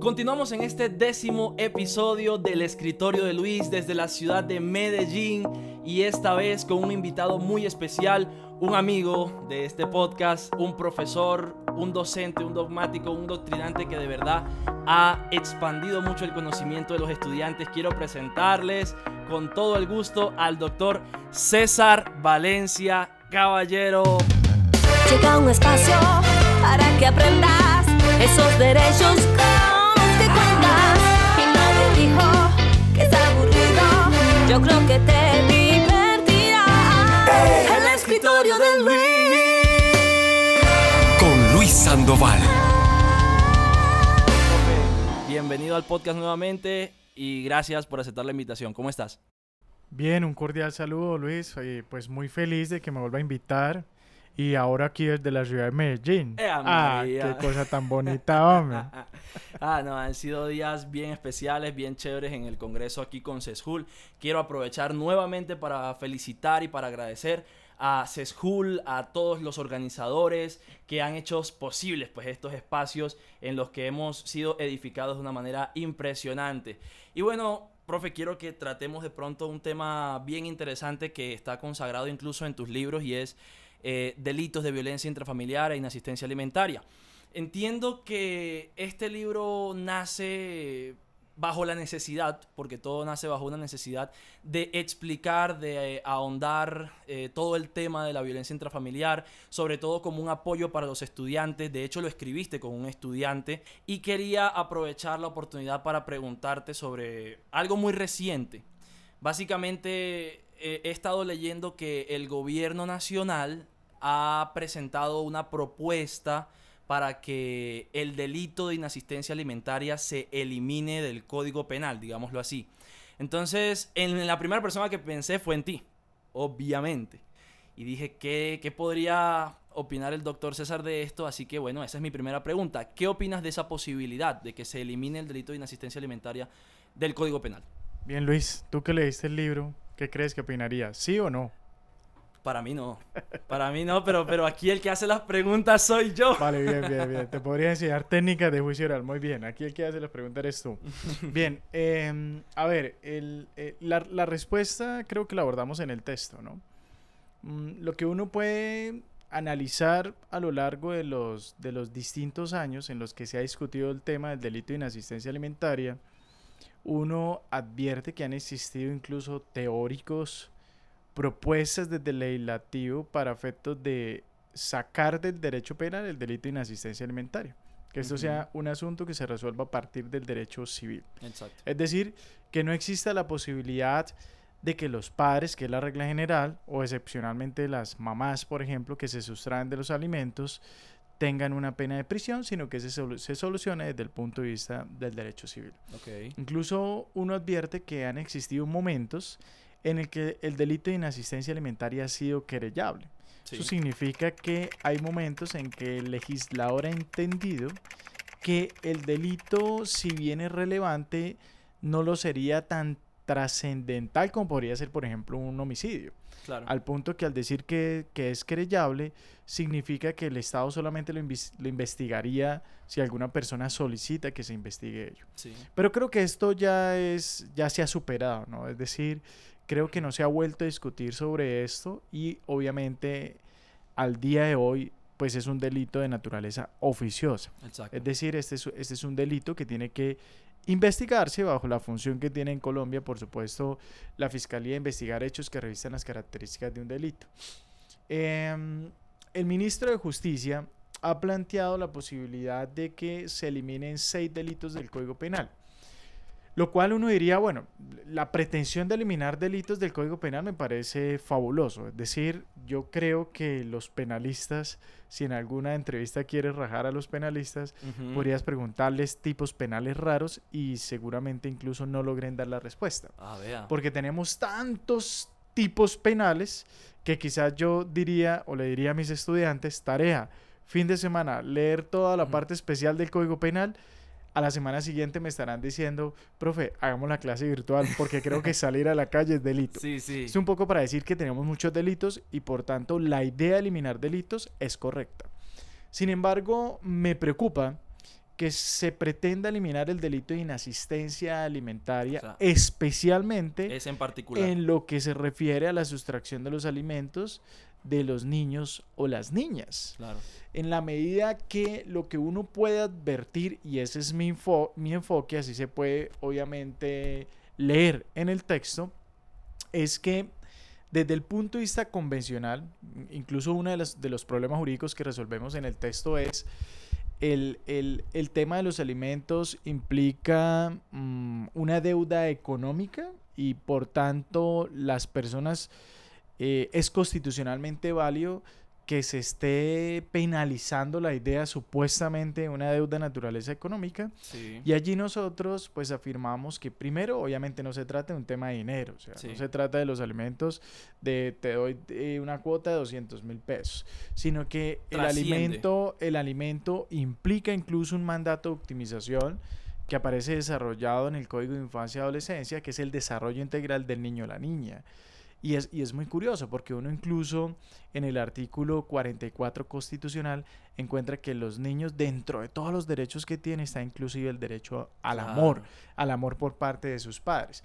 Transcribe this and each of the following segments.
Continuamos en este décimo episodio del escritorio de Luis desde la ciudad de Medellín y esta vez con un invitado muy especial, un amigo de este podcast, un profesor, un docente, un dogmático, un doctrinante que de verdad ha expandido mucho el conocimiento de los estudiantes. Quiero presentarles con todo el gusto al doctor César Valencia Caballero. Llega un espacio para que aprendas esos derechos con Yo creo que te divertirá. El escritorio de Luis. con Luis Sandoval. Bienvenido al podcast nuevamente y gracias por aceptar la invitación. ¿Cómo estás? Bien, un cordial saludo Luis, y pues muy feliz de que me vuelva a invitar y ahora aquí desde la ciudad de Medellín. ¡Ea ah, qué cosa tan bonita, hombre. ah, no, han sido días bien especiales, bien chéveres en el Congreso aquí con CESJUL. Quiero aprovechar nuevamente para felicitar y para agradecer a CESJUL, a todos los organizadores que han hecho posibles pues, estos espacios en los que hemos sido edificados de una manera impresionante. Y bueno, profe, quiero que tratemos de pronto un tema bien interesante que está consagrado incluso en tus libros y es eh, delitos de violencia intrafamiliar e inasistencia alimentaria. Entiendo que este libro nace bajo la necesidad, porque todo nace bajo una necesidad, de explicar, de eh, ahondar eh, todo el tema de la violencia intrafamiliar, sobre todo como un apoyo para los estudiantes. De hecho, lo escribiste con un estudiante y quería aprovechar la oportunidad para preguntarte sobre algo muy reciente. Básicamente, eh, he estado leyendo que el gobierno nacional ha presentado una propuesta para que el delito de inasistencia alimentaria se elimine del Código Penal, digámoslo así. Entonces, en la primera persona que pensé fue en ti, obviamente. Y dije, ¿qué, qué podría opinar el doctor César de esto? Así que bueno, esa es mi primera pregunta. ¿Qué opinas de esa posibilidad de que se elimine el delito de inasistencia alimentaria del Código Penal? Bien, Luis, tú que leíste el libro, ¿qué crees que opinarías? ¿Sí o no? Para mí no. Para mí no, pero, pero aquí el que hace las preguntas soy yo. Vale, bien, bien, bien. Te podría enseñar técnicas de juicio oral. Muy bien. Aquí el que hace las preguntas eres tú. Bien. em, a ver, el, eh, la, la respuesta creo que la abordamos en el texto, ¿no? Mm, lo que uno puede analizar a lo largo de los, de los distintos años en los que se ha discutido el tema del delito de inasistencia alimentaria, uno advierte que han existido incluso teóricos propuestas desde el legislativo para efectos de sacar del derecho penal el delito de inasistencia alimentaria. Que esto sea un asunto que se resuelva a partir del derecho civil. Exacto. Es decir, que no exista la posibilidad de que los padres, que es la regla general, o excepcionalmente las mamás, por ejemplo, que se sustraen de los alimentos, tengan una pena de prisión, sino que se, solu- se solucione desde el punto de vista del derecho civil. Ok. Incluso uno advierte que han existido momentos en el que el delito de inasistencia alimentaria ha sido querellable. Sí. Eso significa que hay momentos en que el legislador ha entendido que el delito, si bien es relevante, no lo sería tan trascendental como podría ser, por ejemplo, un homicidio. Claro. Al punto que al decir que, que es querellable, significa que el Estado solamente lo, lo investigaría si alguna persona solicita que se investigue ello. Sí. Pero creo que esto ya es, ya se ha superado, ¿no? Es decir, creo que no se ha vuelto a discutir sobre esto y obviamente al día de hoy, pues es un delito de naturaleza oficiosa. Exacto. Es decir, este es, este es un delito que tiene que investigarse bajo la función que tiene en Colombia, por supuesto, la Fiscalía investigar hechos que revisan las características de un delito. Em, el ministro de Justicia ha planteado la posibilidad de que se eliminen seis delitos del Código Penal. Lo cual uno diría, bueno, la pretensión de eliminar delitos del Código Penal me parece fabuloso. Es decir, yo creo que los penalistas, si en alguna entrevista quieres rajar a los penalistas, podrías preguntarles tipos penales raros y seguramente incluso no logren dar la respuesta. Ah, vea. Porque tenemos tantos tipos penales que quizás yo diría o le diría a mis estudiantes, tarea, fin de semana, leer toda la parte especial del Código Penal. A la semana siguiente me estarán diciendo, profe, hagamos la clase virtual porque creo que salir a la calle es delito. Sí, sí. Es un poco para decir que tenemos muchos delitos y por tanto la idea de eliminar delitos es correcta. Sin embargo, me preocupa que se pretenda eliminar el delito de inasistencia alimentaria, O sea, especialmente Es en particular. en lo que se refiere a la sustracción de los alimentos de los niños o las niñas. Claro. En la medida que lo que uno puede advertir, y ese es mi, info- mi enfoque, así se puede obviamente leer en el texto, es que desde el punto de vista convencional, incluso uno de los, de los problemas jurídicos que resolvemos en el texto es el, el- el tema de los alimentos implica mm, una deuda económica y por tanto las personas eh, es constitucionalmente válido que se esté penalizando la idea supuestamente de una deuda de naturaleza económica Sí. y allí nosotros pues afirmamos que primero obviamente no se trata de un tema de dinero, o sea, Sí. no se trata de los alimentos de te doy eh, una cuota de 200 mil pesos, sino que el alimento, el alimento implica incluso un mandato de optimización que aparece desarrollado en el Código de Infancia y Adolescencia, que es el desarrollo integral del niño o la niña. Y es, y es muy curioso porque uno incluso en el artículo 44 constitucional encuentra que los niños dentro de todos los derechos que tienen está inclusive el derecho al amor, al amor por parte de sus padres.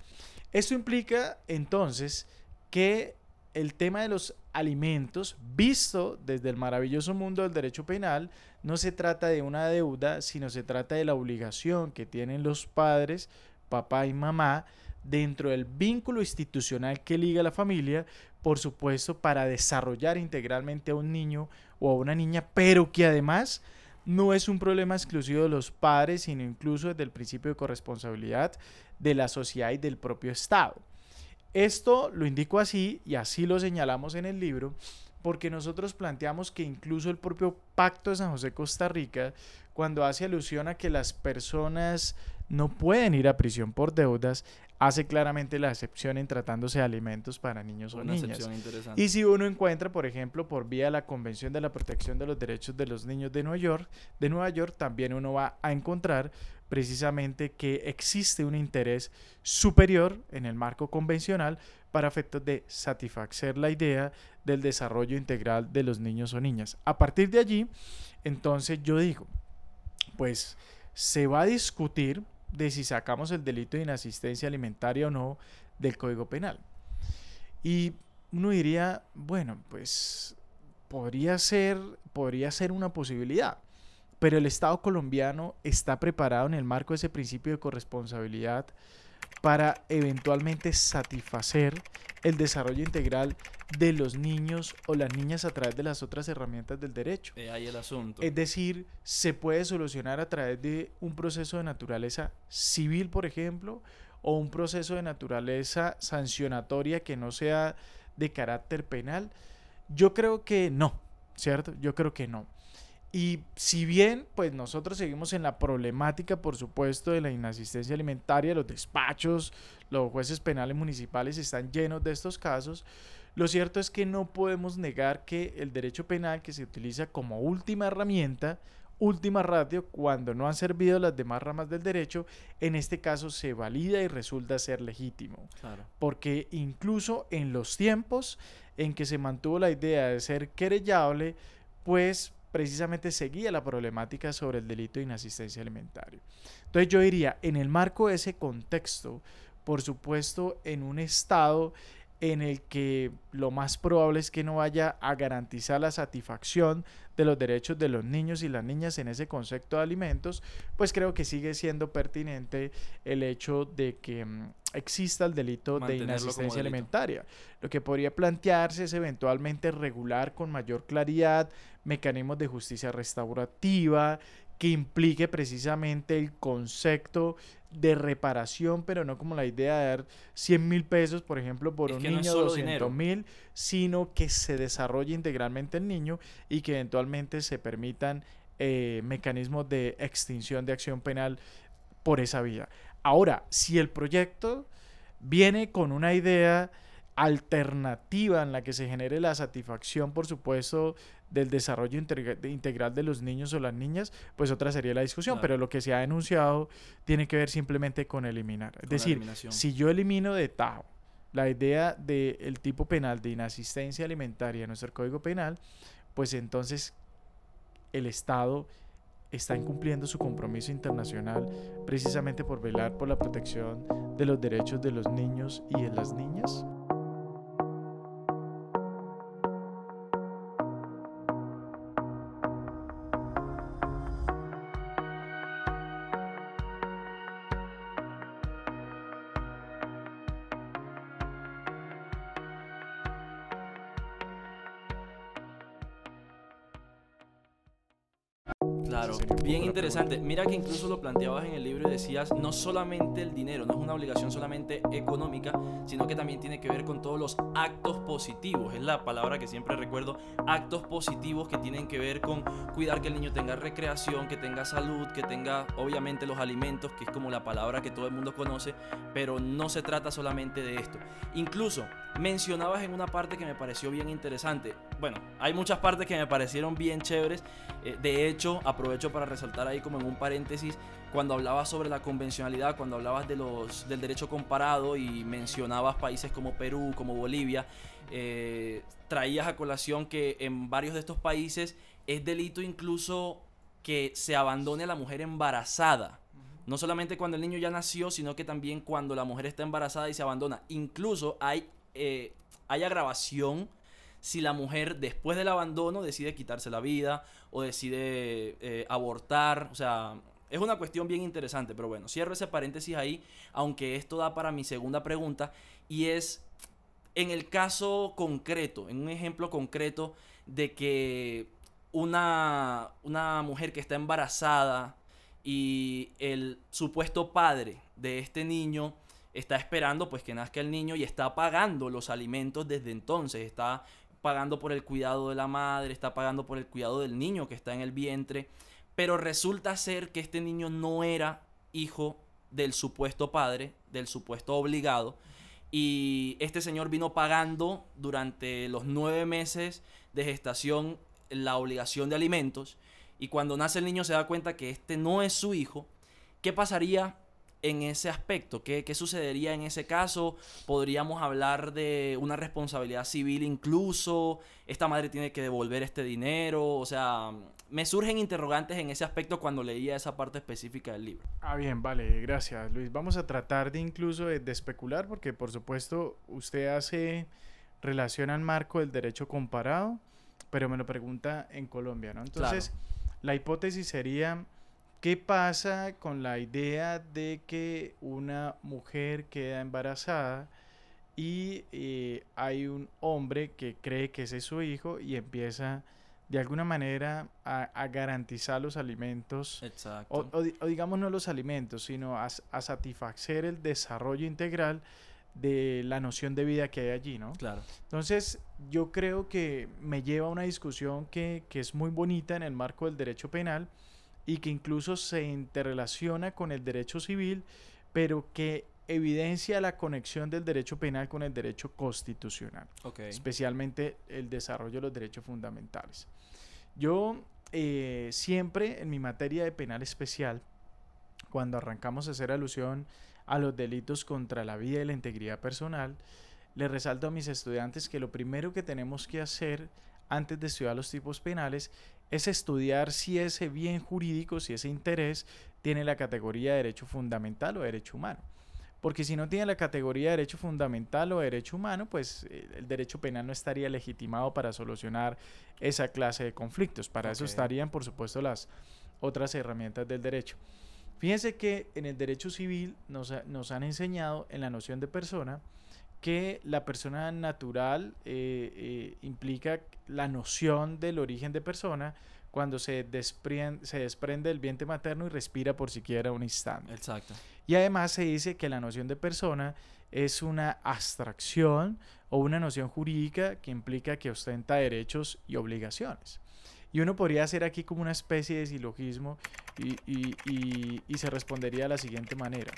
Esto implica entonces que el tema de los alimentos, visto desde el maravilloso mundo del derecho penal, no se trata de una deuda, sino se trata de la obligación que tienen los padres, papá y mamá, dentro del vínculo institucional que liga a la familia, por supuesto, para desarrollar integralmente a un niño o a una niña, pero que además no es un problema exclusivo de los padres, sino incluso desde el principio de corresponsabilidad de la sociedad y del propio Estado. Esto lo indico así y así lo señalamos en el libro, porque nosotros planteamos que incluso el propio Pacto de San José Costa Rica, cuando hace alusión a que las personas no pueden ir a prisión por deudas, hace claramente la excepción en tratándose de alimentos para niños o Una niñas. excepción interesante. Y si uno encuentra, por ejemplo, por vía de la Convención de la Protección de los Derechos de los Niños de Nueva York, de Nueva York, también uno va a encontrar precisamente que existe un interés superior en el marco convencional para efectos de satisfacer la idea del desarrollo integral de los niños o niñas. A partir de allí, entonces yo digo, pues se va a discutir de si sacamos el delito de inasistencia alimentaria o no del Código Penal. Y uno diría, bueno, pues podría ser, podría ser una posibilidad, pero el Estado colombiano está preparado en el marco de ese principio de corresponsabilidad para eventualmente satisfacer el desarrollo integral de los niños o las niñas a través de las otras herramientas del derecho. Eh, ahí el asunto. Es decir, se puede solucionar a través de un proceso de naturaleza civil, por ejemplo, o un proceso de naturaleza sancionatoria que no sea de carácter penal. Yo creo que no, ¿cierto? Yo creo que no. Y si bien, pues nosotros seguimos en la problemática, por supuesto, de la inasistencia alimentaria, los despachos, los jueces penales municipales están llenos de estos casos, lo cierto es que no podemos negar que el derecho penal que se utiliza como última herramienta, última ratio, cuando no han servido las demás ramas del derecho, en este caso se valida y resulta ser legítimo. Claro. Porque incluso en los tiempos en que se mantuvo la idea de ser querellable, pues precisamente seguía la problemática sobre el delito de inasistencia alimentaria. Entonces yo diría, en el marco de ese contexto, por supuesto, en un estado en el que lo más probable es que no vaya a garantizar la satisfacción de los derechos de los niños y las niñas en ese concepto de alimentos, pues creo que sigue siendo pertinente el hecho de que mm, exista el delito de Mantenerlo inasistencia alimentaria. Lo que podría plantearse es eventualmente regular con mayor claridad mecanismos de justicia restaurativa que implique precisamente el concepto de reparación, pero no como la idea de dar 100 mil pesos, por ejemplo, por Es un no niño, solo 200 dinero. mil, sino que se desarrolle integralmente el niño y que eventualmente se permitan eh, mecanismos de extinción de acción penal por esa vía. Ahora, si el proyecto viene con una idea alternativa en la que se genere la satisfacción, por supuesto, del desarrollo integra- de- integral de los niños o las niñas, pues otra sería la discusión. Claro. Pero lo que se ha denunciado tiene que ver simplemente con eliminar. Es Con decir, si yo elimino de tajo la idea del tipo penal de inasistencia alimentaria en nuestro código penal, pues entonces el Estado está incumpliendo su compromiso internacional precisamente por velar por la protección de los derechos de los niños y de las niñas? Mira que incluso lo planteabas en el libro y decías, no solamente el dinero, no es una obligación solamente económica, sino que también tiene que ver con todos los actos positivos. Es la palabra que siempre recuerdo, actos positivos que tienen que ver con cuidar que el niño tenga recreación, que tenga salud, que tenga obviamente los alimentos, que es como la palabra que todo el mundo conoce, pero no se trata solamente de esto. Incluso mencionabas en una parte que me pareció bien interesante. Bueno, hay muchas partes que me parecieron bien chéveres. Eh, de hecho, aprovecho para resaltar ahí como en un paréntesis, cuando hablabas sobre la convencionalidad, cuando hablabas de los, del derecho comparado y mencionabas países como Perú, como Bolivia, eh, traías a colación que en varios de estos países es delito incluso que se abandone a la mujer embarazada. No solamente cuando el niño ya nació, sino que también cuando la mujer está embarazada y se abandona. Incluso hay, eh, hay agravación si la mujer después del abandono decide quitarse la vida o decide eh, abortar. O sea, es una cuestión bien interesante. Pero bueno, cierro ese paréntesis ahí, aunque esto da para mi segunda pregunta. Y es, en el caso concreto, en un ejemplo concreto de que una, una mujer que está embarazada y el supuesto padre de este niño está esperando pues que nazca el niño y está pagando los alimentos desde entonces, está pagando por el cuidado de la madre, está pagando por el cuidado del niño que está en el vientre, pero resulta ser que este niño no era hijo del supuesto padre, del supuesto obligado, y este señor vino pagando durante los nueve meses de gestación la obligación de alimentos, y cuando nace el niño se da cuenta que este no es su hijo, ¿qué pasaría en ese aspecto? ¿Qué, qué sucedería en ese caso? ¿Podríamos hablar de una responsabilidad civil incluso? ¿Esta madre tiene que devolver este dinero? O sea, me surgen interrogantes en ese aspecto cuando leía esa parte específica del libro. Ah, bien, vale, gracias Luis. Vamos a tratar de incluso de, de especular porque por supuesto usted hace relación al marco del derecho comparado, pero me lo pregunta en Colombia, ¿no? Entonces, la hipótesis sería, ¿qué pasa con la idea de que una mujer queda embarazada y eh, hay un hombre que cree que ese es su hijo y empieza de alguna manera a, a garantizar los alimentos? Exacto. O, o o digamos no los alimentos, sino a, a satisfacer el desarrollo integral de la noción de vida que hay allí, ¿no? Claro. Entonces, yo creo que me lleva a una discusión que, que es muy bonita en el marco del derecho penal y que incluso se interrelaciona con el derecho civil, pero que evidencia la conexión del derecho penal con el derecho constitucional especialmente el desarrollo de los derechos fundamentales. Yo eh, siempre en mi materia de penal especial, cuando arrancamos a hacer alusión a los delitos contra la vida y la integridad personal, le resalto a mis estudiantes que lo primero que tenemos que hacer antes de estudiar los tipos penales es estudiar si ese bien jurídico, si ese interés tiene la categoría de derecho fundamental o derecho humano. Porque si no tiene la categoría de derecho fundamental o derecho humano, pues eh, el derecho penal no estaría legitimado para solucionar esa clase de conflictos. Para eso estarían, por supuesto, las otras herramientas del derecho. Fíjense que en el derecho civil nos, nos han enseñado en la noción de persona que la persona natural eh, eh, implica la noción del origen de persona cuando se, desprien- se desprende del vientre materno y respira por siquiera un instante. Exacto. Y además se dice que la noción de persona es una abstracción o una noción jurídica que implica que ostenta derechos y obligaciones. Y uno podría hacer aquí como una especie de silogismo y, y- y- y se respondería de la siguiente manera.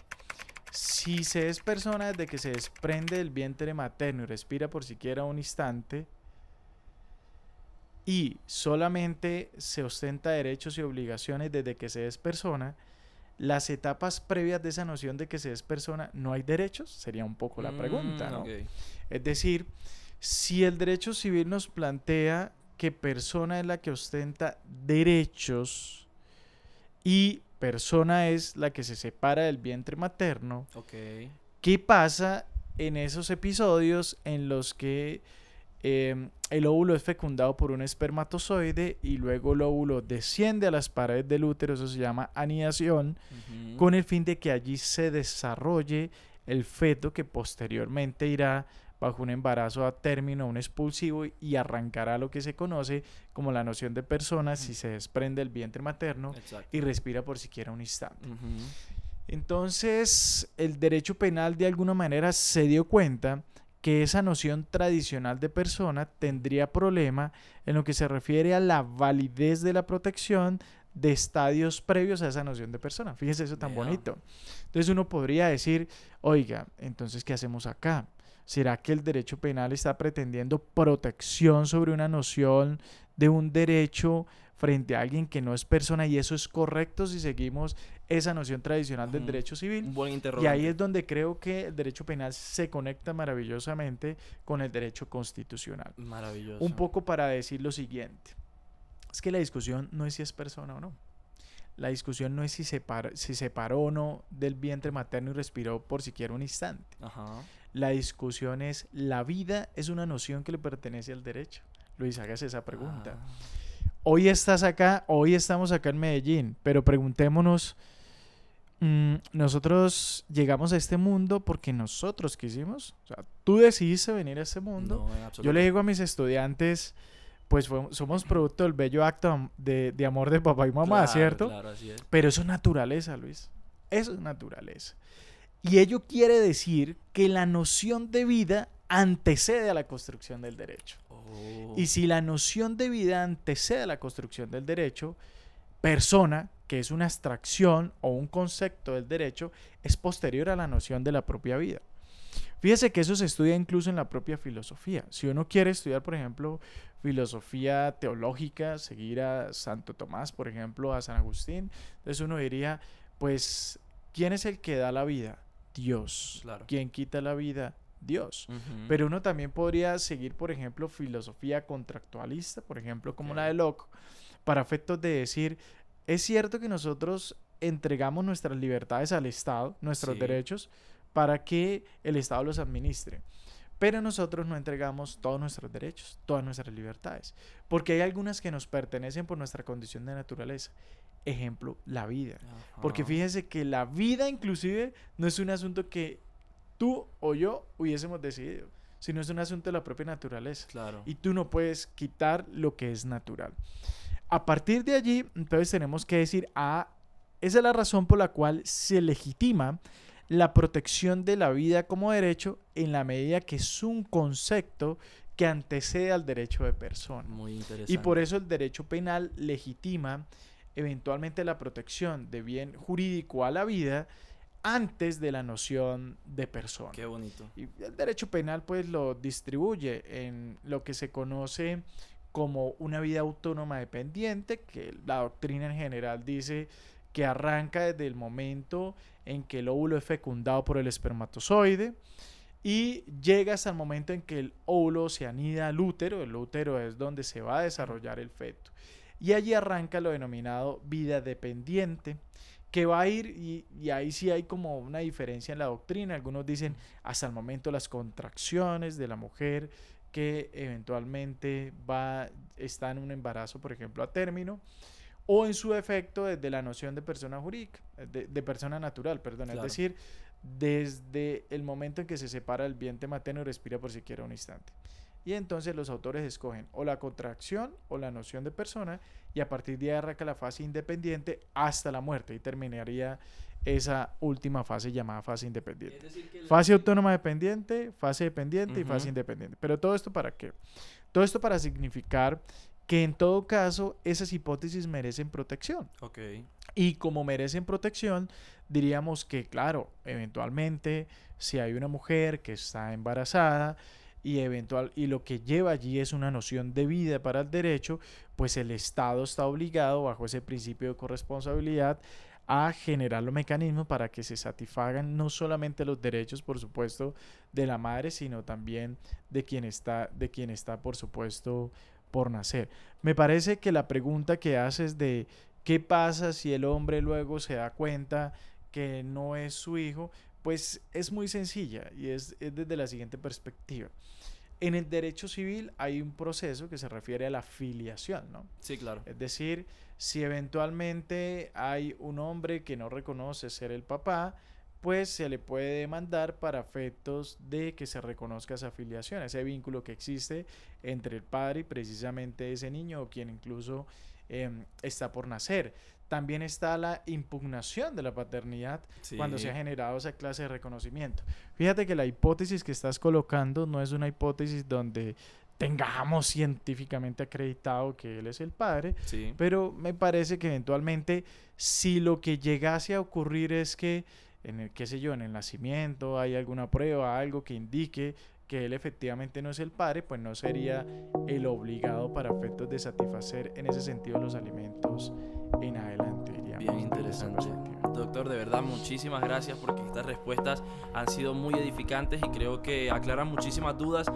Si se es persona desde que se desprende del vientre materno y respira por siquiera un instante, y solamente se ostenta derechos y obligaciones desde que se es persona, las etapas previas de esa noción de que se es persona no hay derechos, sería un poco la pregunta, Mm, ¿no? Es decir, si el derecho civil nos plantea que persona es la que ostenta derechos, y persona es la que se separa del vientre materno. ¿qué pasa en esos episodios en los que em, el óvulo es fecundado por un espermatozoide y luego el óvulo desciende a las paredes del útero, eso se llama anidación, con el fin de que allí se desarrolle el feto que posteriormente irá bajo un embarazo a término, un expulsivo y arrancará lo que se conoce como la noción de persona si se desprende del vientre materno Exacto. y respira por siquiera un instante. Entonces, el derecho penal de alguna manera se dio cuenta que esa noción tradicional de persona tendría problema en lo que se refiere a la validez de la protección de estadios previos a esa noción de persona. Fíjense eso tan bonito. Entonces uno podría decir, oiga, entonces ¿qué hacemos acá? ¿Será que el derecho penal está pretendiendo protección sobre una noción de un derecho frente a alguien que no es persona y eso es correcto si seguimos esa noción tradicional del derecho civil? Un buen Y interrogante. ahí es donde creo que el derecho penal se conecta maravillosamente con el derecho constitucional. Maravilloso. Un poco para decir lo siguiente. Es que la discusión no es si es persona o no. La discusión no es si se, si se paró o no del vientre materno y respiró por siquiera un instante. Ajá. La discusión es, ¿la vida es una noción que le pertenece al derecho? Luis, hágase esa pregunta. Ah. Hoy estás acá, hoy estamos acá en Medellín, pero preguntémonos, mm, nosotros llegamos a este mundo porque nosotros quisimos, o sea, tú decidiste venir a este mundo. No, Yo le digo a mis estudiantes, pues fue- somos producto del bello acto de, de amor de papá y mamá, Claro, ¿cierto? Claro, así es. Pero eso es naturaleza, Luis. Eso es naturaleza. Y ello quiere decir que la noción de vida antecede a la construcción del derecho. Oh. Y si la noción de vida antecede a la construcción del derecho, persona, que es una abstracción o un concepto del derecho, es posterior a la noción de la propia vida. Fíjese que eso se estudia incluso en la propia filosofía. Si uno quiere estudiar, por ejemplo, filosofía teológica, seguir a Santo Tomás, por ejemplo, a San Agustín, entonces uno diría, pues, ¿quién es el que da la vida? Dios. Claro. ¿Quién quita la vida? Dios. Pero uno también podría seguir, por ejemplo, filosofía contractualista, por ejemplo, como la de Locke, para efectos de decir, es cierto que nosotros entregamos nuestras libertades al Estado, nuestros Sí. derechos, para que el Estado los administre. Pero nosotros no entregamos todos nuestros derechos, todas nuestras libertades, porque hay algunas que nos pertenecen por nuestra condición de naturaleza. Ejemplo, la vida. Porque fíjese que la vida inclusive no es un asunto que tú o yo hubiésemos decidido, sino es un asunto de la propia naturaleza. Claro. Y tú no puedes quitar lo que es natural. A partir de allí, entonces tenemos que decir, ah, esa es la razón por la cual se legitima la protección de la vida como derecho en la medida que es un concepto que antecede al derecho de persona. Muy interesante. Y por eso el derecho penal legitima eventualmente la protección de bien jurídico a la vida antes de la noción de persona. Qué bonito. Y el derecho penal pues lo distribuye en lo que se conoce como una vida autónoma dependiente, que la doctrina en general dice que arranca desde el momento en que el óvulo es fecundado por el espermatozoide y llega hasta el momento en que el óvulo se anida al útero, el útero es donde se va a desarrollar el feto. Y allí arranca lo denominado vida dependiente, que va a ir, y, y ahí sí hay como una diferencia en la doctrina, algunos dicen hasta el momento las contracciones de la mujer que eventualmente va, está en un embarazo, por ejemplo, a término, o en su efecto desde la noción de persona jurídica, de, de persona natural, perdón, Claro. es decir, desde el momento en que se separa el vientre materno y respira por siquiera un instante. Y entonces los autores escogen o la contracción o la noción de persona y a partir de ahí arranca la fase independiente hasta la muerte y terminaría esa última fase llamada fase independiente. Fase autónoma dependiente, fase dependiente y fase independiente. Pero todo esto para qué? Todo esto para significar que en todo caso esas hipótesis merecen protección. Y como merecen protección, diríamos que, claro, eventualmente, si hay una mujer que está embarazada y eventual y lo que lleva allí es una noción de vida para el derecho, pues el Estado está obligado bajo ese principio de corresponsabilidad a generar los mecanismos para que se satisfagan no solamente los derechos, por supuesto, de la madre, sino también de quien está, de quien está, por supuesto, por nacer. Me parece que la pregunta que haces de ¿Qué pasa si el hombre luego se da cuenta que no es su hijo? Pues es muy sencilla y es, es desde la siguiente perspectiva. En el derecho civil hay un proceso que se refiere a la filiación, ¿no? Sí, claro. Es decir, si eventualmente hay un hombre que no reconoce ser el papá, pues se le puede demandar para efectos de que se reconozca esa afiliación, ese vínculo que existe entre el padre y precisamente ese niño o quien incluso em, está por nacer. También está la impugnación de la paternidad cuando se ha generado esa clase de reconocimiento. Fíjate que la hipótesis que estás colocando no es una hipótesis donde tengamos científicamente acreditado que él es el padre, pero me parece que eventualmente si lo que llegase a ocurrir es que en el, qué sé yo, en el nacimiento hay alguna prueba, algo que indique que él efectivamente no es el padre, pues no sería el obligado para efectos de satisfacer en ese sentido los alimentos en adelante. Bien interesante. Doctor, de verdad, muchísimas gracias porque estas respuestas han sido muy edificantes y creo que aclaran muchísimas dudas.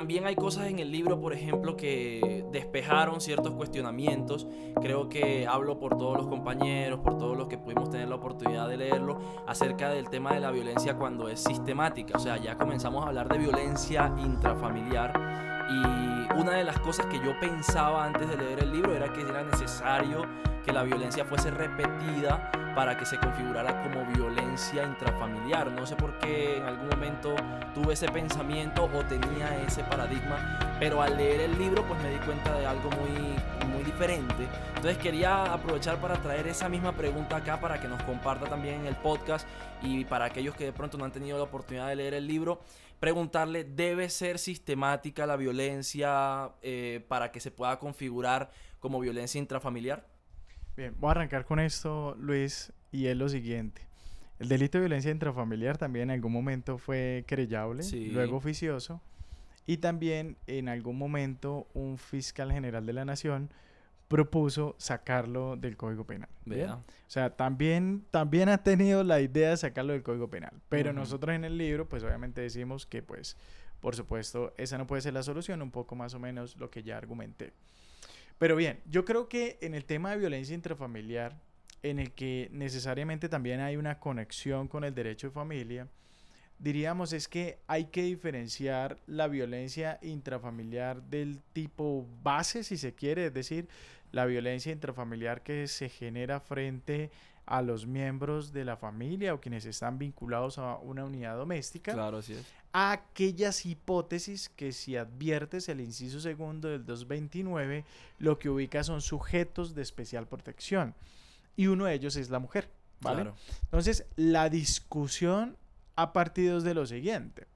También hay cosas en el libro, por ejemplo, que despejaron ciertos cuestionamientos. Creo que hablo por todos los compañeros, por todos los que pudimos tener la oportunidad de leerlo, acerca del tema de la violencia cuando es sistemática. O sea, ya comenzamos a hablar de violencia intrafamiliar. Y una de las cosas que yo pensaba antes de leer el libro era que era necesario que la violencia fuese repetida para que se configurara como violencia intrafamiliar. No sé por qué en algún momento tuve ese pensamiento o tenía ese paradigma, pero al leer el libro pues me di cuenta de algo muy, muy diferente. Entonces quería aprovechar para traer esa misma pregunta acá para que nos comparta también en el podcast y para aquellos que de pronto no han tenido la oportunidad de leer el libro, preguntarle, ¿debe ser sistemática la violencia eh, para que se pueda configurar como violencia intrafamiliar? Bien, voy a arrancar con esto, Luis, y es lo siguiente. El delito de violencia intrafamiliar también en algún momento fue querellable, luego oficioso, y también en algún momento un fiscal general de la nación propuso sacarlo del Código Penal. O sea, también, también ha tenido la idea de sacarlo del Código Penal. Pero nosotros en el libro, pues obviamente decimos que, pues, por supuesto, esa no puede ser la solución, un poco más o menos lo que ya argumenté. Pero bien, yo creo que en el tema de violencia intrafamiliar, en el que necesariamente también hay una conexión con el derecho de familia, diríamos es que hay que diferenciar la violencia intrafamiliar del tipo base, si se quiere, es decir, la violencia intrafamiliar que se genera frente a los miembros de la familia o quienes están vinculados a una unidad doméstica. Claro, así es. A aquellas hipótesis que si adviertes el inciso segundo del 229, lo que ubica son sujetos de especial protección. Y uno de ellos es la mujer. ¿vale? Entonces, la discusión ha partido de lo siguiente.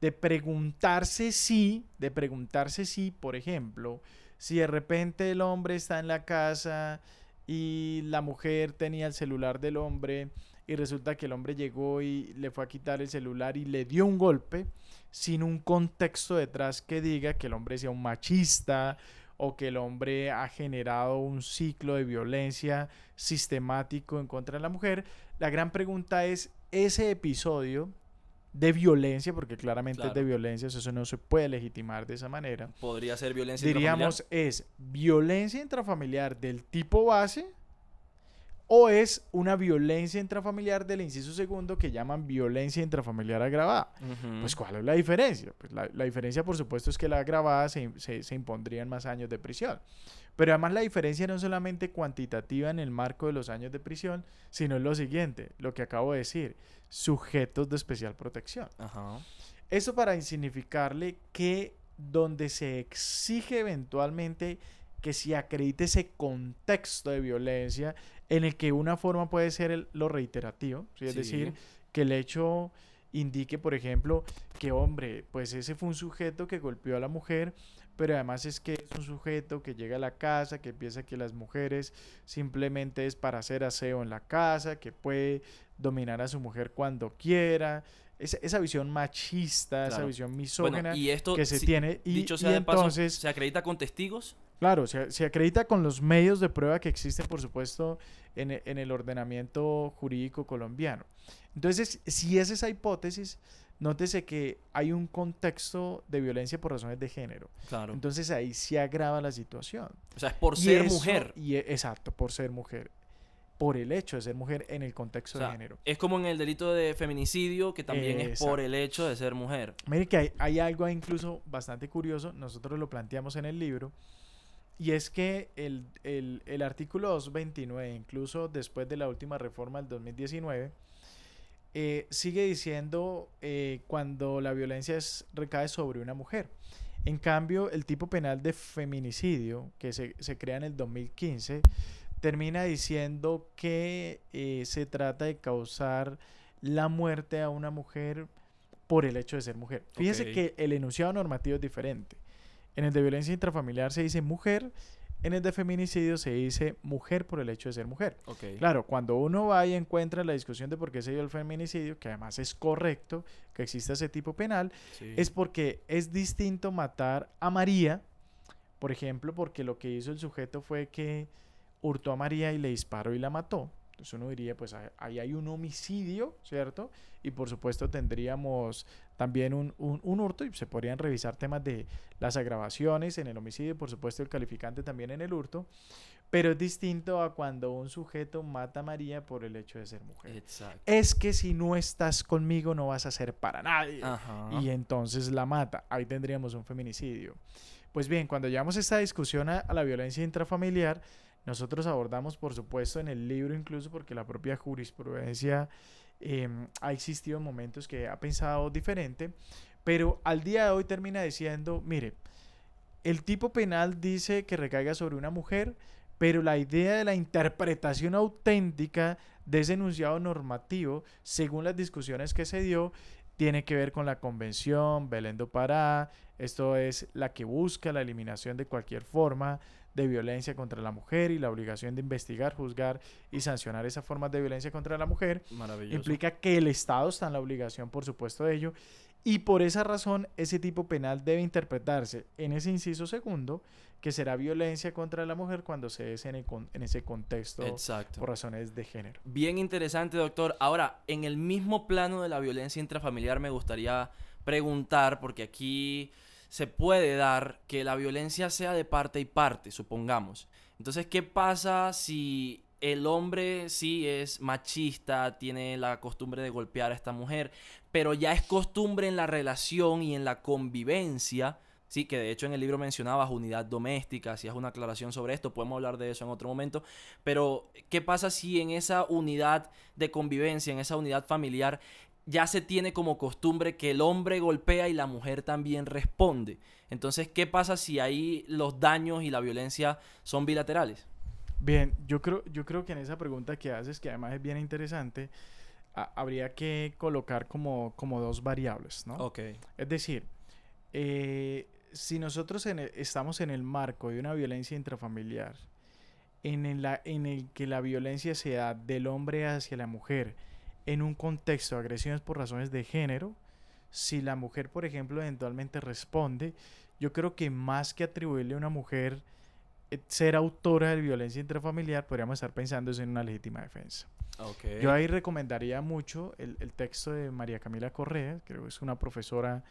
De preguntarse si, de preguntarse si, por ejemplo, si de repente el hombre está en la casa y la mujer tenía el celular del hombre y resulta que el hombre llegó y le fue a quitar el celular y le dio un golpe sin un contexto detrás que diga que el hombre sea un machista o que el hombre ha generado un ciclo de violencia sistemático en contra de la mujer. La gran pregunta es, ese episodio de violencia, porque claramente es de violencia, eso no se puede legitimar de esa manera. Podría ser violencia Diríamos, es violencia intrafamiliar del tipo base o es una violencia intrafamiliar del inciso segundo que llaman violencia intrafamiliar agravada. Pues ¿cuál es la diferencia? Pues la, diferencia por supuesto es que la agravada se, se, se impondrían más años de prisión. Pero además la diferencia no es solamente cuantitativa en el marco de los años de prisión, sino es lo siguiente, lo que acabo de decir, sujetos de especial protección. Eso para significarle que donde se exige eventualmente que se acredite ese contexto de violencia en el que una forma puede ser lo reiterativo, es decir, que el hecho indique, por ejemplo, que hombre, pues ese fue un sujeto que golpeó a la mujer, pero además es que es un sujeto que llega a la casa, que piensa que las mujeres simplemente es para hacer aseo en la casa, que puede dominar a su mujer cuando quiera. Esa, visión machista, esa visión misógena y esto, que se tiene. Y, dicho sea de entonces, ¿se acredita con testigos? Claro, se, se acredita con los medios de prueba que existen, por supuesto, en, e- en el ordenamiento jurídico colombiano. Entonces, si es esa hipótesis, nótese que hay un contexto de violencia por razones de género. Claro. Entonces ahí se agrava la situación. o sea, es por Y ser eso- mujer. Y e- exacto, por ser mujer. Por el hecho de ser mujer en el O contexto sea, de género. es como en el delito de feminicidio, que también es por el hecho de ser mujer. Mire que hay, hay algo incluso bastante curioso, nosotros lo planteamos en el libro, y es que el, el- el artículo 229, incluso después de la última reforma del 2019, eh, sigue diciendo eh, cuando la violencia es, recae sobre una mujer. En cambio, el tipo penal de feminicidio, que se, se crea en el 2015, termina diciendo que eh, se trata de causar la muerte a una mujer por el hecho de ser mujer. Fíjese que el enunciado normativo es diferente. En el de violencia intrafamiliar se dice mujer, en el de feminicidio se dice mujer por el hecho de ser mujer. Ok. Claro, cuando uno va y encuentra la discusión de por qué se dio el feminicidio, que además es correcto que exista ese tipo penal, Sí. es porque es distinto matar a María, por ejemplo, porque lo que hizo el sujeto fue que hurtó a María y le disparó y la mató. Entonces uno diría, pues ah- ahí hay un homicidio, ¿cierto? Y por supuesto tendríamos también un, un, un hurto y se podrían revisar temas de las agravaciones en el homicidio, por supuesto el calificante también en el hurto, pero es distinto a cuando un sujeto mata a María por el hecho de ser mujer. Exacto. Es que si no estás conmigo no vas a ser para nadie Ajá. y entonces la mata. Ahí tendríamos un feminicidio. Pues bien, cuando llevamos esta discusión a, a la violencia intrafamiliar, nosotros abordamos, por supuesto, en el libro incluso, porque la propia jurisprudencia eh, ha existido en momentos que ha pensado diferente, pero al día de hoy termina diciendo, mire, el tipo penal dice que recaiga sobre una mujer, pero la idea de la interpretación auténtica de ese enunciado normativo, según las discusiones que se dio, tiene que ver con la convención Belén do Pará, esto es la que busca la eliminación de cualquier forma de violencia contra la mujer y la obligación de investigar, juzgar y sancionar esas formas de violencia contra la mujer. Maravilloso. Implica que el Estado está en la obligación, por supuesto, de ello. Y por esa razón, ese tipo penal debe interpretarse en ese inciso segundo, que será violencia contra la mujer cuando se des en, el con- en ese contexto Exacto. por razones de género. Bien interesante, doctor. Ahora, en el mismo plano de la violencia intrafamiliar me gustaría preguntar, porque aquí se puede dar que la violencia sea de parte y parte, supongamos. Entonces, ¿qué pasa si el hombre sí es machista, tiene la costumbre de golpear a esta mujer, pero ya es costumbre en la relación y en la convivencia? Sí, que de hecho en el libro mencionabas unidad doméstica, si es una aclaración sobre esto, podemos hablar de eso en otro momento. Pero, ¿qué pasa si en esa unidad de convivencia, en esa unidad familiar, ya se tiene como costumbre que el hombre golpea y la mujer también responde? Entonces, ¿qué pasa si ahí los daños y la violencia son bilaterales? Bien, yo creo, yo creo que en esa pregunta que haces, que además es bien interesante, ha- habría que colocar como, como dos variables, ¿no? Ok. Es decir, eh, si nosotros en el- estamos en el marco de una violencia intrafamiliar, en el, en el que la violencia se da del hombre hacia la mujer, en un contexto de agresiones por razones de género, si la mujer, por ejemplo, eventualmente responde, yo creo que más que atribuirle a una mujer eh, ser autora de violencia intrafamiliar, podríamos estar pensando es en una legítima defensa. Yo ahí recomendaría mucho el, el texto de María Camila Correa, creo que es una profesora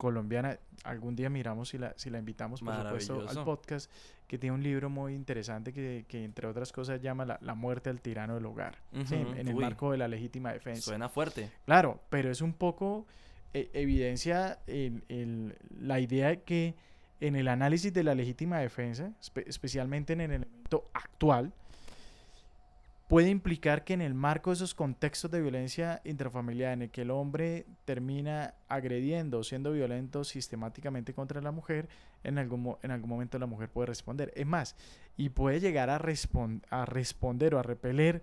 colombiana. Algún día miramos si la, si la invitamos, por supuesto, al podcast, que tiene un libro muy interesante que, que entre otras cosas, llama La, la muerte al tirano del hogar, ¿sí? en, el marco de la legítima defensa. Suena fuerte. Claro, pero es un poco eh, evidencia el- el- la idea de que en el análisis de la legítima defensa, espe- especialmente en el elemento actual, puede implicar que en el marco de esos contextos de violencia intrafamiliar en el que el hombre termina agrediendo o siendo violento sistemáticamente contra la mujer, en algún, en algún momento la mujer puede responder. Es más, y puede llegar a, a responder o a repeler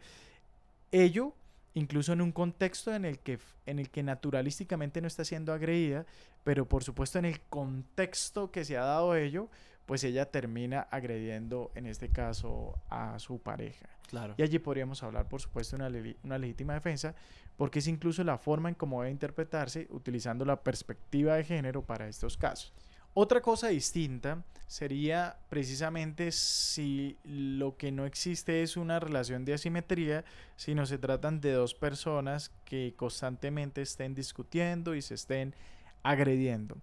ello incluso en un contexto en el que en el que naturalísticamente no está siendo agredida, pero por supuesto en el contexto que se ha dado ello, pues ella termina agrediendo en este caso a su pareja. Claro. Y allí podríamos hablar, por supuesto, de una, le- una legítima defensa, porque es incluso la forma en cómo debe interpretarse utilizando la perspectiva de género para estos casos. Otra cosa distinta sería precisamente si lo que no existe es una relación de asimetría, sino se tratan de dos personas que constantemente estén discutiendo y se estén agrediendo.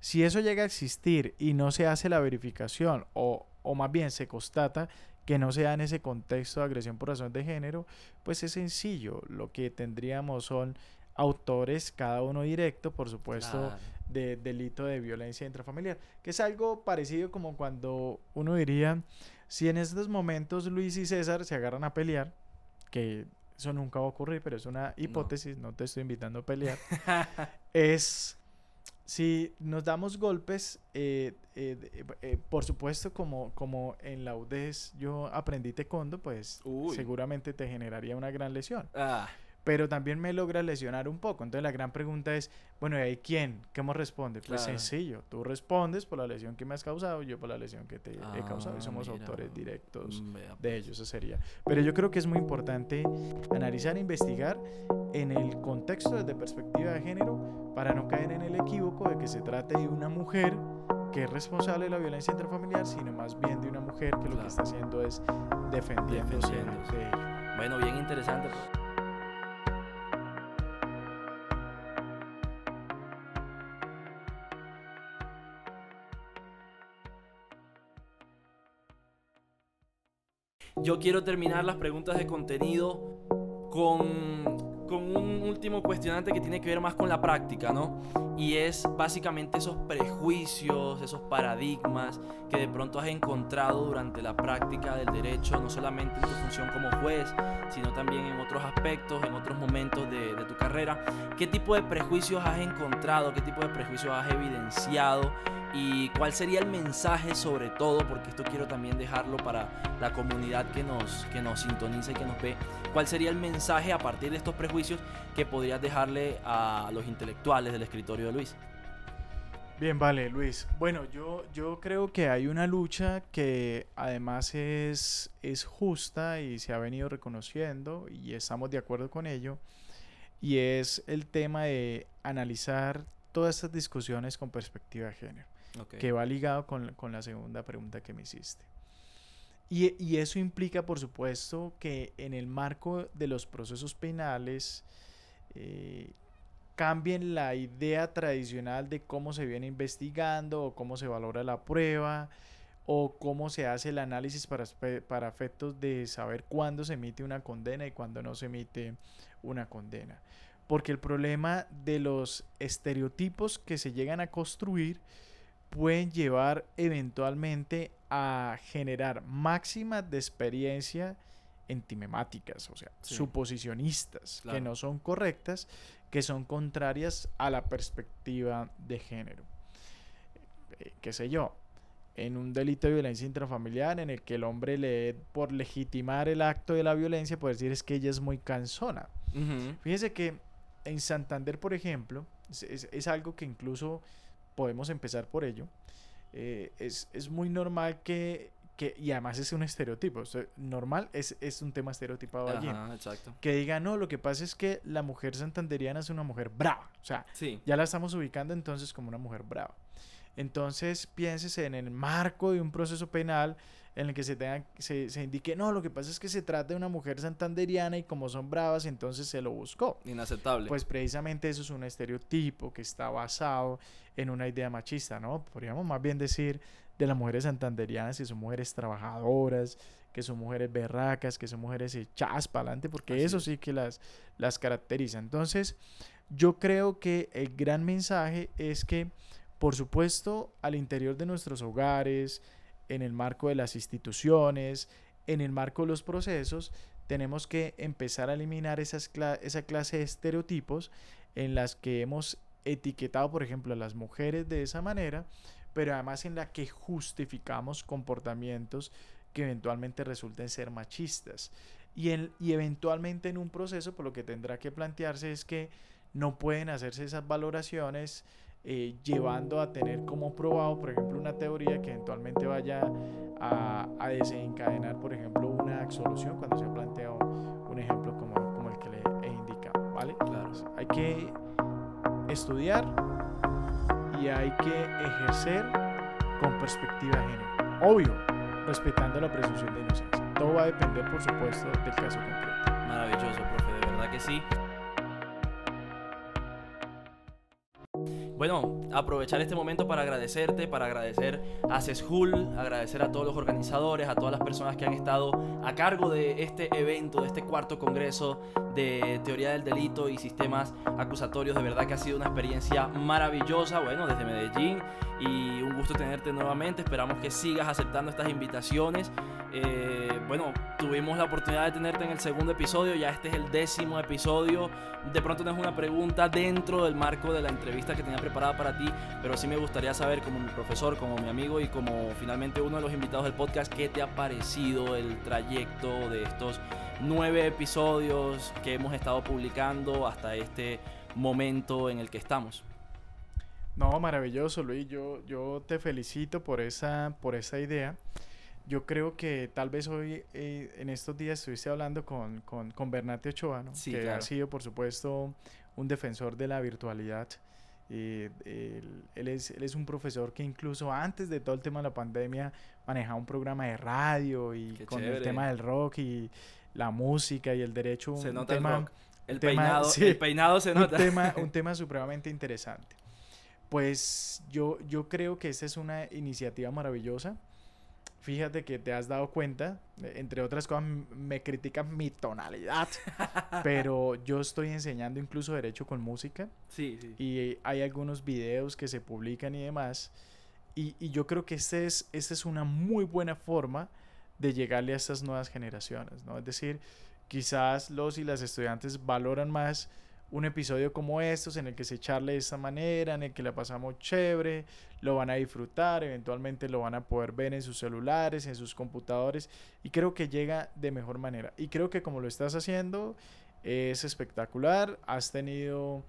Si eso llega a existir y no se hace la verificación o, o más bien se constata que no se da en ese contexto de agresión por razón de género, pues es sencillo. Lo que tendríamos son autores, cada uno directo, por supuesto, Claro. de delito de violencia intrafamiliar, que es algo parecido como cuando uno diría, si en estos momentos Luis y César se agarran a pelear, que eso nunca va a ocurrir, pero es una hipótesis, no, te estoy invitando a pelear, es si nos damos golpes, eh, eh, de- eh, por supuesto, como, como en la UDES yo aprendí taekwondo, pues Uy. seguramente te generaría una gran lesión Ah, pero también me logra lesionar un poco. Entonces la gran pregunta es, bueno, ¿y ahí quién? ¿Cómo responde? Pues Claro. sencillo, tú respondes por la lesión que me has causado, yo por la lesión que te he causado y Ah, somos mira. autores directos mm, vea, de pues. ello, eso sería. Pero yo creo que es muy importante analizar e investigar en el contexto desde perspectiva de género para no caer en el equívoco de que se trate de una mujer que es responsable de la violencia intrafamiliar, sino más bien de una mujer que lo Claro. que está haciendo es defendiéndose Defendiéndose. de ello. Bueno, bien interesante. Yo quiero terminar las preguntas de contenido con, con un último cuestionante que tiene que ver más con la práctica, ¿no? Y es básicamente esos prejuicios, esos paradigmas que de pronto has encontrado durante la práctica del derecho, no solamente en tu función como juez, sino también en otros aspectos, en otros momentos de, de tu carrera. ¿Qué tipo de prejuicios has encontrado? ¿Qué tipo de prejuicios has evidenciado? ¿Y cuál sería el mensaje sobre todo? Porque esto quiero también dejarlo para la comunidad que nos, que nos sintoniza y que nos ve. ¿Cuál sería el mensaje a partir de estos prejuicios que podrías dejarle a los intelectuales del escritorio de Luis? Bien, vale, Luis. Bueno, yo, yo creo que hay una lucha que además es, es justa y se ha venido reconociendo y estamos de acuerdo con ello. Y es el tema de analizar todas estas discusiones con perspectiva de género, que va ligado con, con la segunda pregunta que me hiciste. Y, y eso implica, por supuesto, que en el marco de los procesos penales, eh, cambien la idea tradicional de cómo se viene investigando o cómo se valora la prueba o cómo se hace el análisis para, para efectos de saber cuándo se emite una condena y cuándo no se emite una condena. Porque el problema de los estereotipos que se llegan a construir pueden llevar eventualmente a generar máximas de experiencia entimemáticas, o sea, Sí. suposicionistas, que no son correctas, que son contrarias a la perspectiva de género. Eh, qué sé yo, en un delito de violencia intrafamiliar en el que el hombre le por legitimar el acto de la violencia puede decir es que ella es muy cansona. Ujú. Fíjese que en Santander, por ejemplo, es, es- es algo que incluso podemos empezar por ello. eh, es, es muy normal que, que, y además es un estereotipo, o sea, normal es, es un tema estereotipado allí. Exacto. Que diga, no, lo que pasa es que la mujer santanderiana es una mujer brava. O sea, Sí. ya la estamos ubicando entonces como una mujer brava. Entonces piénsese en el marco de un proceso penal en el que se, tenga, se, se indique, no, lo que pasa es que se trata de una mujer santanderiana y como son bravas, entonces se lo buscó. Inaceptable. Pues precisamente eso es un estereotipo que está basado en una idea machista, ¿no? Podríamos más bien decir de las mujeres santanderianas que son mujeres trabajadoras, que son mujeres berracas, que son mujeres echadas para adelante, porque Así eso es. sí que las, las caracteriza. Entonces, yo creo que el gran mensaje es que, por supuesto, al interior de nuestros hogares, en el marco de las instituciones, en el marco de los procesos, tenemos que empezar a eliminar esas cla- esa clase de estereotipos en las que hemos etiquetado, por ejemplo, a las mujeres de esa manera, pero además en la que justificamos comportamientos que eventualmente resulten ser machistas. Y, en- y eventualmente en un proceso, por lo que tendrá que plantearse es que no pueden hacerse esas valoraciones eh, llevando a tener como probado, por ejemplo, una teoría que eventualmente vaya a, a desencadenar, por ejemplo, una absolución cuando se ha planteado un ejemplo como, como el que le he indicado, ¿vale? Claro. Hay que estudiar y hay que ejercer con perspectiva de género. Obvio, respetando la presunción de inocencia. Todo va a depender, por supuesto, del caso concreto. Maravilloso, profe, de verdad que sí. Bueno, aprovechar este momento para agradecerte, para agradecer a CESHUL, agradecer a todos los organizadores, a todas las personas que han estado a cargo de este evento, de este cuarto congreso de teoría del delito y sistemas acusatorios. De verdad que ha sido una experiencia maravillosa, bueno, desde Medellín y un gusto tenerte nuevamente. Esperamos que sigas aceptando estas invitaciones. Eh, bueno, tuvimos la oportunidad de tenerte en el segundo episodio, ya este es el décimo episodio. De pronto no es una pregunta dentro del marco de la entrevista que tenía preparada para ti, pero sí me gustaría saber como mi profesor, como mi amigo y como finalmente uno de los invitados del podcast, ¿qué te ha parecido el trayecto de estos nueve episodios que hemos estado publicando hasta este momento en el que estamos? No, maravilloso, Luis. Yo, yo te felicito por esa, por esa idea. Yo creo que tal vez hoy, eh, en estos días, estuviste hablando con, con, con Bernate Ochoa, ¿no? Sí, que claro. ha sido, por supuesto, un defensor de la virtualidad. Eh, él, él es, él es un profesor que incluso antes de todo el tema de la pandemia manejaba un programa de radio y Qué con el tema del rock y la música y el derecho. Se un nota el tema, rock. El tema- peinado, sí. el peinado se un nota. tema, un tema supremamente interesante. Pues yo, yo creo que esta es una iniciativa maravillosa. Fíjate que te has dado cuenta, eh, entre otras cosas, me critican mi tonalidad, pero yo estoy enseñando incluso derecho con música Sí, sí. y hay algunos videos que se publican y demás. Y, y yo creo que esta es, es una muy buena forma de llegarle a estas nuevas generaciones, ¿no? Es decir, quizás los y las estudiantes valoran más un episodio como estos en el que se charle de esta manera, en el que la pasamos chévere, lo van a disfrutar, eventualmente lo van a poder ver en sus celulares, en sus computadores y creo que llega de mejor manera. Y creo que como lo estás haciendo es espectacular, has tenido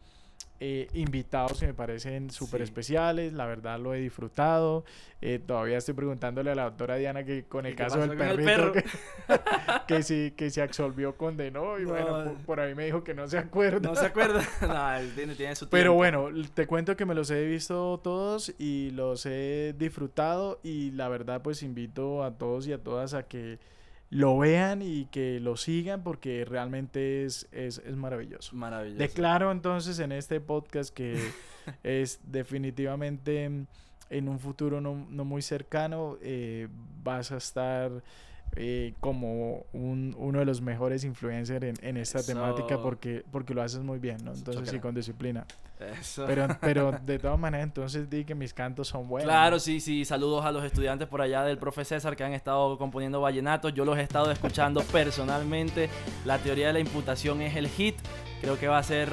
eh, invitados que me parecen súper Sí. especiales, la verdad lo he disfrutado. Eh, todavía estoy preguntándole a la doctora Diana que con el ¿Y qué caso del perrito perro? que, que si, que se absolvió, condenó y No. bueno, por, por ahí me dijo que no se acuerda. ¿No se acuerda? no, tiene, tiene su Pero bueno, te cuento que me los he visto todos y los he disfrutado y la verdad pues invito a todos y a todas a que lo vean y que lo sigan porque realmente es, es, es maravilloso. Maravilloso. Declaro entonces en este podcast que es definitivamente en un futuro no, no muy cercano eh, vas a estar eh, como un- uno de los mejores influencers en, en esta temática Eso. porque, porque lo haces muy bien, ¿no? Entonces sí, con disciplina. Eso. Pero, pero de todas maneras, entonces di que mis cantos son buenos. Claro, sí, sí. Saludos a los estudiantes por allá del profe César que han estado componiendo vallenatos. Yo los he estado escuchando personalmente. La teoría de la imputación es el hit. Creo que va a ser.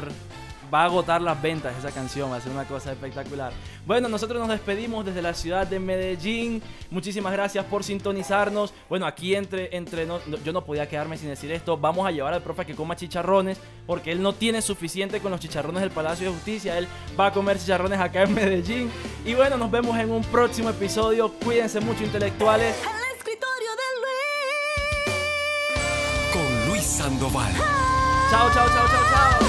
Va a agotar las ventas esa canción, va a ser una cosa espectacular. Bueno, nosotros nos despedimos desde la ciudad de Medellín. Muchísimas gracias por sintonizarnos. Bueno, aquí entre, entre no- yo no podía quedarme sin decir esto. Vamos a llevar al profe a que coma chicharrones porque él no tiene suficiente con los chicharrones del Palacio de Justicia. Él va a comer chicharrones acá en Medellín. Y bueno, nos vemos en un próximo episodio. Cuídense mucho, intelectuales. El escritorio de Luis. Con Luis Sandoval. Chao, chao, chao, chao, chao.